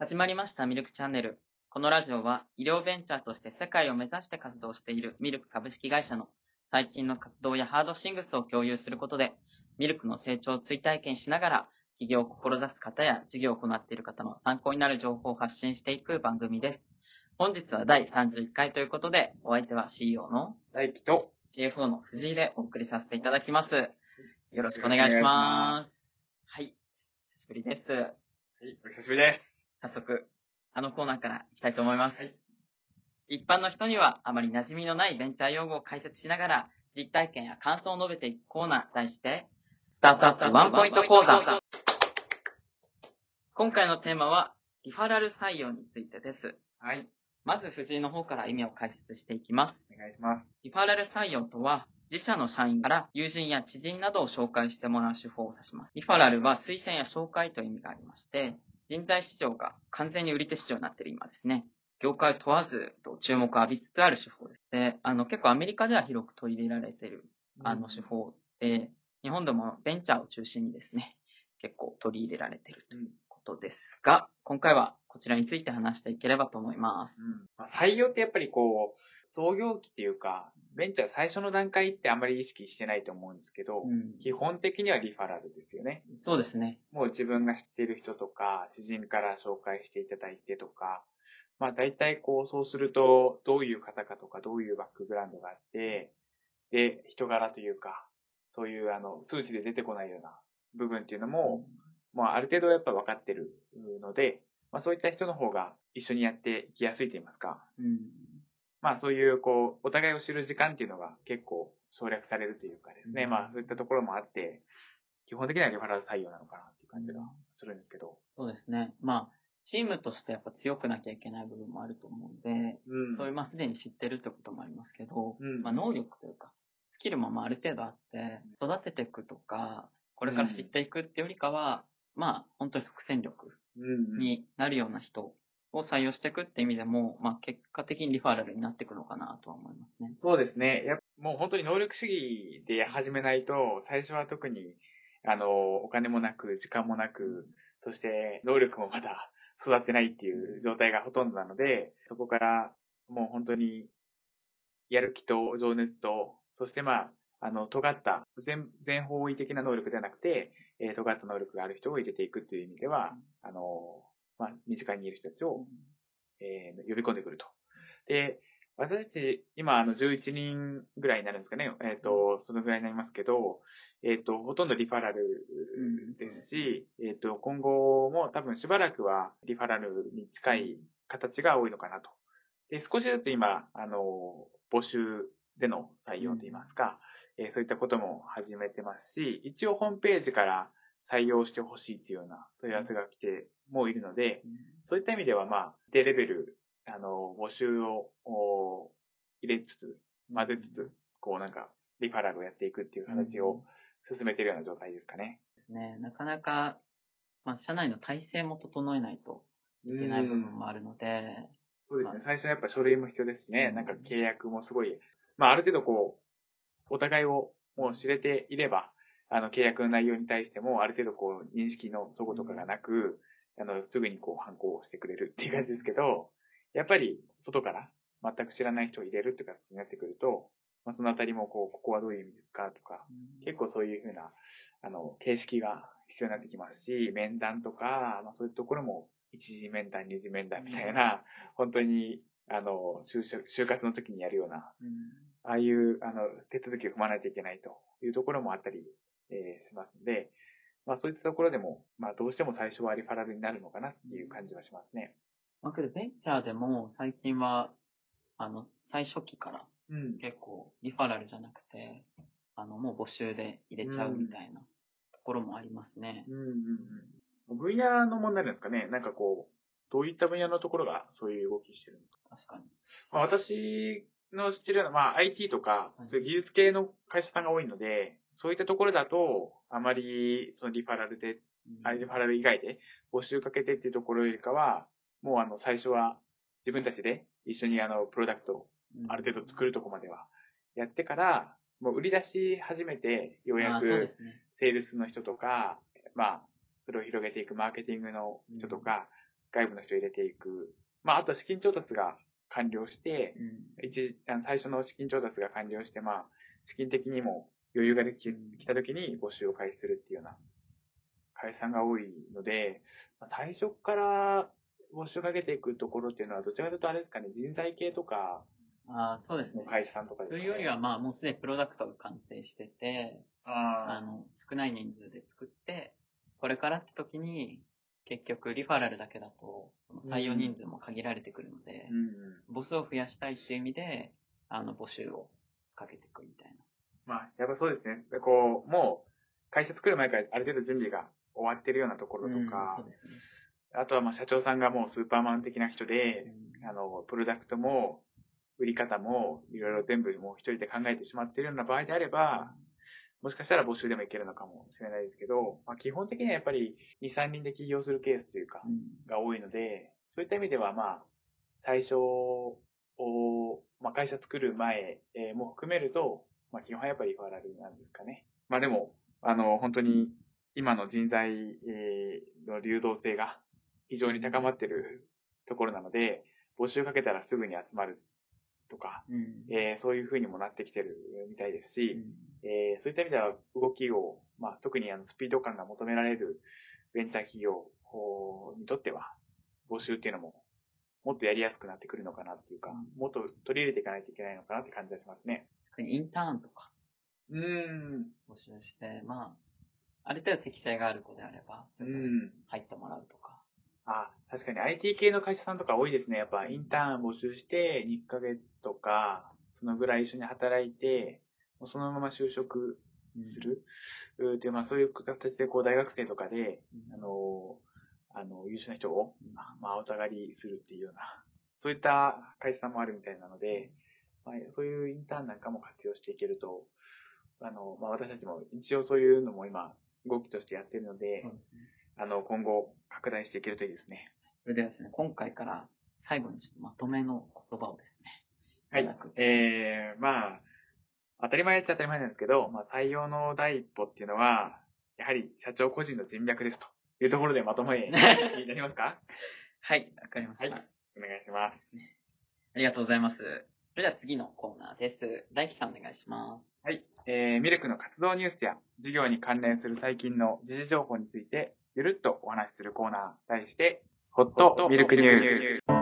始まりましたミルクチャンネル。このラジオは医療ベンチャーとして世界を目指して活動しているミルク株式会社の最近の活動やハードシングスを共有することで、ミルクの成長を追体験しながら、起業を志す方や事業を行っている方の参考になる情報を発信していく番組です。本日は第31回ということで、お相手は CEO の大輝と、CFO の藤井でお送りさせていただきます。よろしくお願いします。はい。久しぶりです。はい、お久しぶりです。早速、あのコーナーからいきたいと思います。一般の人にはあまり馴染みのないベンチャー用語を解説しながら、実体験や感想を述べていくコーナー、題して、スタートアップワンポイント講座。今回のテーマは、リファラル採用についてです。はい、まず藤井の方から意味を解説していきます。お願いします。リファラル採用とは、自社の社員から友人や知人などを紹介してもらう手法を指します。リファラルは推薦や紹介という意味がありまして、人材市場が完全に売り手市場になっている今ですね。業界を問わずと注目を浴びつつある手法です。で、あの結構アメリカでは広く取り入れられているあの手法で、日本でもベンチャーを中心にですね、結構取り入れられているということですが、今回はこちらについて話していければと思います。うんまあ採用ってやっぱりこう、創業期っていうか、ベンチャー最初の段階ってあまり意識してないと思うんですけど、うん基本的にはリファラルですよね。そうですね。もう自分が知っている人とか、知人から紹介していただいてとか、まあ大体こう、そうすると、どういう方かとか、どういうバックグラウンドがあって、で、人柄というか、そういうあの、数値で出てこないような部分っていうのも、まあ、ある程度やっぱ分かってるので、まあ、そういった人の方が一緒にやっていきやすいと言いますか。うん。まあ、そういう、こう、お互いを知る時間っていうのが結構省略されるというかですね。うん。まあ、そういったところもあって、基本的にはリファラル採用なのかなっていう感じがするんですけど。そうですね。まあ、チームとしてやっぱ強くなきゃいけない部分もあると思うんで、うん。そういう、まあ、すでに知ってるってこともありますけど、うん。まあ、能力というか、スキルもまあある程度あって、育てていくとか、これから知っていくっていうよりかは、まあ、本当に即戦力うん。になるような人を採用していくって意味でも、まあ、結果的にリファラルになっていくのかなとは思いますね。そうですね。やもう本当に能力主義で始めないと、最初は特に、あの、お金もなく、時間もなく、そして能力もまだ育ってないっていう状態がほとんどなので、そこからもう本当に、やる気と情熱と、そしてまあ、あの、尖った、全、全方位的な能力ではなくて、えー尖った能力がある人を入れていくっていう意味では、あの、まあ、身近にいる人たちを、えー呼び込んでくると。で、私たち、今、あの、11人ぐらいになるんですかね。えっ、と、そのぐらいになりますけど、えっ、と、ほとんどリファラルですし、えっ、と、今後も多分しばらくはリファラルに近い形が多いのかなと。で、少しずつ今、あの、募集での採用といいますか、えーそういったことも始めてますし、一応ホームページから採用してほしいっていうような問い合わせが来てもいるので、そういった意味では、まあ、低レベル、あの、募集をお入れつつ、混ぜつつ、こうなんか、リファラルをやっていくっていう形を進めているような状態ですかね。ですね。なかなか、まあ、社内の体制も整えないといけない部分もあるので、そうですね。最初はやっぱ書類も必要ですしね、なんか契約もすごい、まあ、ある程度こう、お互いをもう知れていれば、あの、契約の内容に対しても、ある程度こう、認識の齟齬とかがなく、あの、すぐにこう、反抗をしてくれるっていう感じですけど、やっぱり、外から全く知らない人を入れるっていう形になってくると、まあ、そのあたりもこう、ここはどういう意味ですかとか、結構そういうふうな、あの、形式が必要になってきますし、面談とか、まあ、そういうところも、一次面談、二次面談みたいな、本当に、あの、就職、就活の時にやるような、うん。ああいう、あの、手続きを踏まないといけないというところもあったり、えーしますので、まあそういったところでも、まあどうしても最初はリファラルになるのかなっていう感じはしますね。まあ、けどベンチャーでも最近は、あの、最初期からうん。結構リファラルじゃなくて、あの、もう募集で入れちゃうみたいなところもありますね。うんうんうん。分野の問題なんですかねなんかこう、どういった分野のところがそういう動きしてるのか。確かに。まあ私の知ってるような、まあ IT とか技術系の会社さんが多いので、そういったところだと、あまり、そのリファラルであリファラル以外で募集かけてっていうところよりかは、もうあの、最初は自分たちで一緒にあの、プロダクトをある程度作るとこまではやってから、もう売り出し始めて、ようやく。セールスの人とか、まあ、それを広げていくマーケティングの人とか、外部の人を入れていく。まあ、あと資金調達が完了して、うん。一最初の資金調達が完了して、まあ、資金的にも余裕ができきた時に募集を開始するっていうような会社さんが多いので、まあ最初から募集かけていくところっていうのは、どちらかというとあれですかね、人材系とかああ、そうですね。の会社さんとかですかね。というよりは、まあ、もうすでにプロダクトが完成してて、ああの、少ない人数で作って、これからって時に、結局、リファラルだけだと、その採用人数も限られてくるのでー、うんうん。ボスを増やしたいっていう意味で、あの、募集をかけていくみたいまあ、やっぱそうですね。でこう、もう、会社作る前からある程度準備が終わってるようなところな。とかうん、ね。あとはまあ社長さんがもうスーパーマン的な人で、うんあの、プロダクトも、売り方も、いろいろ全部もう一人で考えてしまっているような場合であれば、もしかしたら募集でもいけるのかもしれないですけど、まあ、基本的にはやっぱり2、3人で起業するケースというかう、んが多いので、そういった意味ではまあ、最初を、まあ、会社作る前えーも含めると、まあ、基本はやっぱりリファラルなんですかね。まあでも、あの、本当に今の人材えーの流動性が非常に高まってるところなので、募集かけたらすぐに集まるとか、うん。えーそういう風にもなってきてるみたいですし、うんえーそういった意味では動きを、まあ、特にあのスピード感が求められるベンチャー企業にとっては、募集っていうのももっとやりやすくなってくるのかなっていうか、もっと取り入れていかないといけないのかなって感じがしますね。特にインターンとかうーん。募集して、まあ、ある程度適性がある子であれば、そうれにん。入ってもらうとか。あ、確かに IT 系の会社さんとか多いですね。やっぱインターン募集して2ヶ月とか、そのぐらい一緒に働いて、もうそのまま就職うんする。うーで、まあそういう形でこう大学生とかで、うんあの、あの、優秀な人を、まあ、おたがりするっていうような、そういった会社さんもあるみたいなので、まあ、そういうインターンなんかも活用していけると、あの、まあ私たちも一応そういうのも今、動きとしてやってるのでですね。あの、今後拡大していけるといいですね。それではですね、今回から最後にちょっとまとめの言葉をですね。はい。えー、まあ、当たり前っちゃ当たり前なんですけど、まあ採用の第一歩っていうのは、やはり社長個人の人脈ですというところでまとめに なりますか？はい、わかりました。はいお願いします。ありがとうございます。それでは次のコーナーです。大輝さんお願いします。はい。えー、ミルクの活動ニュースや事業に関連する最近の時事情報について、ゆるっとお話しするコーナー、題して、ホットミルクニュース。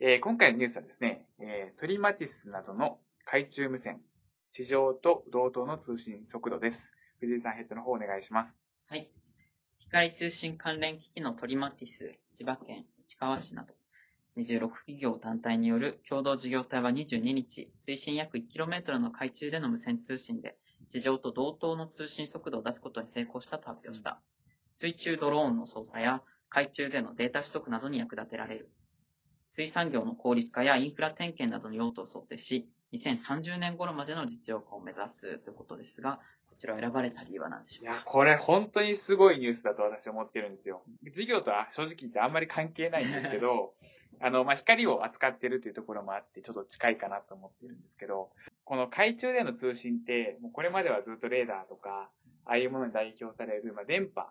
えー、今回のニュースはですね、えー、トリマティスなどの海中無線、地上と同等の通信速度です。藤井さんヘッドの方お願いします。はい。光通信関連機器のトリマティス、千葉県市川市など、26企業団体による共同事業体は22日、水深約 1km の海中での無線通信で、地上と同等の通信速度を出すことに成功したと発表した。水中ドローンの操作や海中でのデータ取得などに役立てられる。水産業の効率化やインフラ点検などの用途を想定し、2030年頃までの実用化を目指すということですが、こちらを選ばれた理由は何でしょか？いうや、これ本当にすごいニュースだと私は思ってるんですよ。事業とは正直言ってあんまり関係ないんですけど、あの、まあ、光を扱ってるというところもあって、ちょっと近いかなと思ってるんですけど、この海中での通信って、もうこれまではずっとレーダーとか、ああいうものに代表される、まあ、電波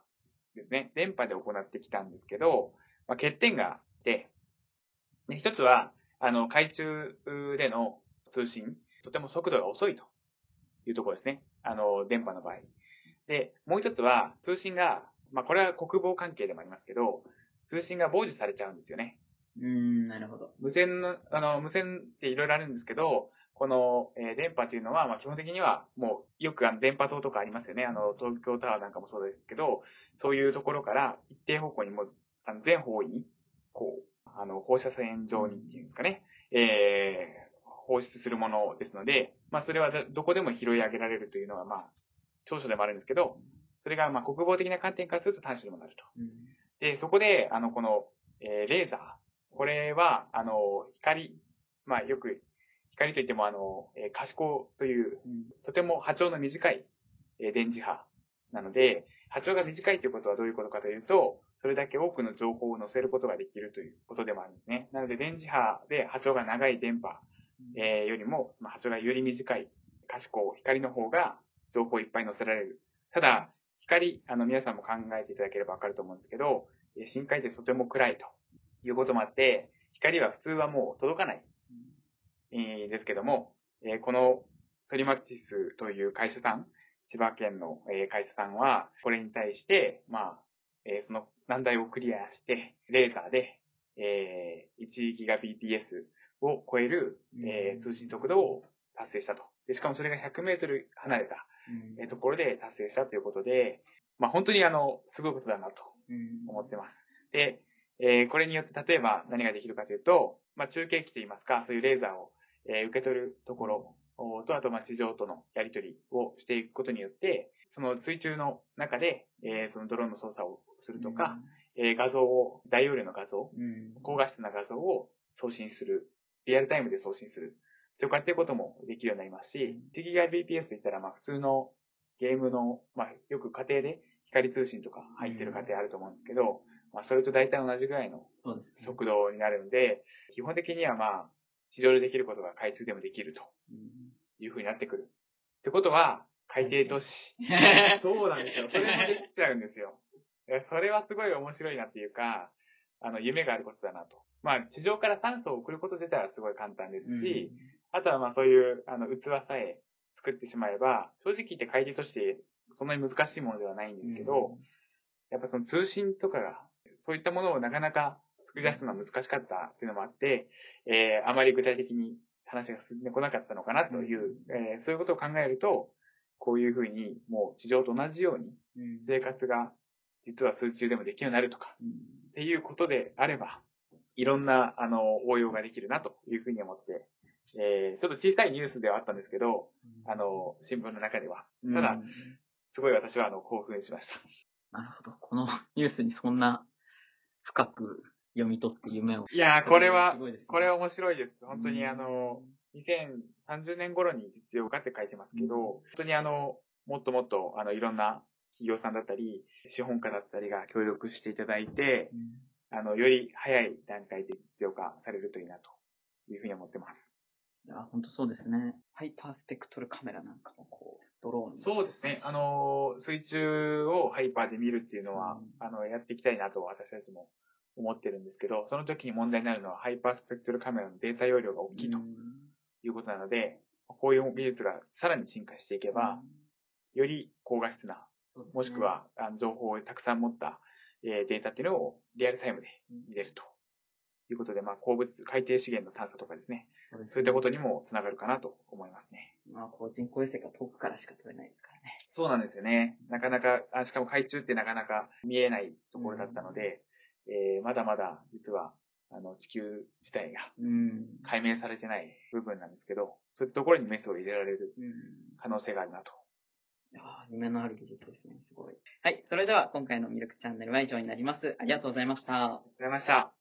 ですね。電波で行ってきたんですけど、まあ、欠点があって、で一つは、あの、海中での通信、とても速度が遅いというところですね。あの、電波の場合。で、もう一つは、通信が、まあ、これは国防関係でもありますけど、通信が傍受されちゃうんですよね。うーん、なるほど。無線の、あの、無線っていろいろあるんですけど、この、えー電波というのは、まあ、基本的には、もう、よくあの、電波塔とかありますよね。あの、東京タワーなんかもそうですけど、そういうところから、一定方向にも、あの、全方位に、こう、あの、放射線状にっていうんですかね、えー放出するものですので、まあ、それはどどこでも拾い上げられるというのが、まあ、長所でもあるんですけど、それが、まあ、国防的な観点からすると短所にもなると。うんで、そこで、あの、この、えーレーザー。これは、あの、光、まあ、よく、光といっても、あの、えー可視光という、うんとても波長の短い、えー電磁波なので、波長が短いということはどういうことかというと、それだけ多くの情報を載せることができるということでもあるんですね。なので、電磁波で波長が長い電波、えーよりも、まあ、波長がより短い可視光、光の方が情報をいっぱい載せられる。ただ、光、あの、皆さんも考えていただければわかると思うんですけど、えー深海ってとても暗いということもあって、光は普通はもう届かない、えーですけども、えーこのトリマティスという会社さん、千葉県の、えー会社さんは、これに対して、まあ、えーその難題をクリアして、レーザーで、えー 1GBps を超える、えー通信速度を達成したと。でしかもそれが100メートル離れた、うん。えーところで達成したということで、まあ本当にあの、すごいことだなとうん。思ってます。で、えーこれによって例えば何ができるかというと、まあ中継機といいますか、そういうレーザーを、えー受け取るところおと、あとまあ地上とのやり取りをしていくことによって、その水中の中で、えーそのドローンの操作をするとか、、えー画像を、大容量の画像、うん。高画質な画像を送信する、リアルタイムで送信する、とかっていうこともできるようになりますし、1GBps といったら、まあ普通のゲームの、まあよく家庭で光通信とか入ってる家庭あると思うんですけど、まあそれと大体同じぐらいの。速度になるんで、基本的にはまあ、地上でできることが海中でもできるとうんいう風になってくる。ってことは、海底都市。そうなんですよ。それもできちゃうんですよ。それはすごい面白いなっていうか、あの、夢があることだなと。まあ、地上から酸素を送ること自体はすごい簡単ですし、あとはまあそういう、あの、器さえ作ってしまえば、正直言って海底としてそんなに難しいものではないんですけど、やっぱその通信とかが、そういったものをなかなか作り出すのは難しかったっていうのもあって、えー、あまり具体的に話が進んでこなかったのかなという、えーそういうことを考えると、こういうふうにもう地上と同じようにうん。生活が実は水中でもできるようになるとかうんっていうことであれば、いろんな、あの、応用ができるなというふうに思って、えー、ちょっと小さいニュースではあったんですけど、あの、新聞の中では。ただ、うんすごい私はあの、興奮しました。なるほど。このニュースにそんな深く読み取って夢を。いやー、これはこれは面白いです。本当にうんあの、2030年頃に実用化って書いてますけど、本当にあの、もっともっと、あの、いろんな企業さんだったり、資本家だったりが協力していただいて、あの、より早い段階で実用化されるといいなというふうに思ってます。いや、本当そうですね。ハイパースペクトルカメラなんかもこう、ドローンにそうですね。あ、の、水中をハイパーで見るっていうのは、うんあの、やっていきたいなと私たちも思ってるんですけど、その時に問題になるのはハイパースペクトルカメラのデータ容量が大きいということなので、こういう技術がさらに進化していけば、より高画質な、ねもしくはあの情報をたくさん持った、えーデータっていうのをリアルタイムで見れるということで、まあ、鉱物、海底資源の探査とかですね、そうですねそういったことにもつながるかなと思いますね。まあ、こう人工衛星が遠くからしか撮れないですからね。そうなんですよね。なかなか、あしかも海中ってなかなか見えないところだったので、えーまだまだ実は、あの、地球自体がうん。解明されてない部分なんですけど、そういったところにメスを入れられるうん。可能性があるなと。いやー夢のある技術ですね。すごい。はい。それでは今回のミルクチャンネルは以上になります。ありがとうございました。ありがとうございました。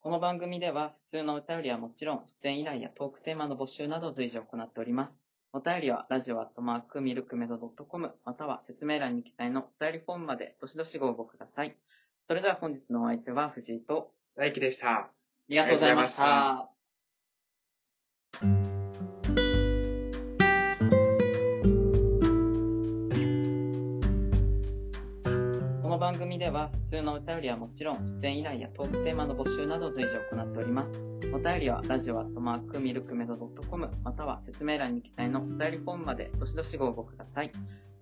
この番組では普通のお便りはもちろん出演依頼やトークテーマの募集など随時行っております。お便りはラジオアットマークミルクメドドットコムまたは説明欄に記載のお便りフォームまでどしどしご応募ください。それでは本日のお相手は藤井と大輝でした。ありがとうございました。番組では普通のお便りはもちろん出演依頼やトークテーマの募集など随時行っております。お便りはラジオアットマークミルクメドドットコムまたは説明欄に記載のお便りフォームまでどしどしご応募ください。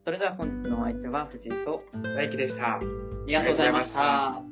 それでは本日のお相手は藤井と大輝でした。ありがとうございました。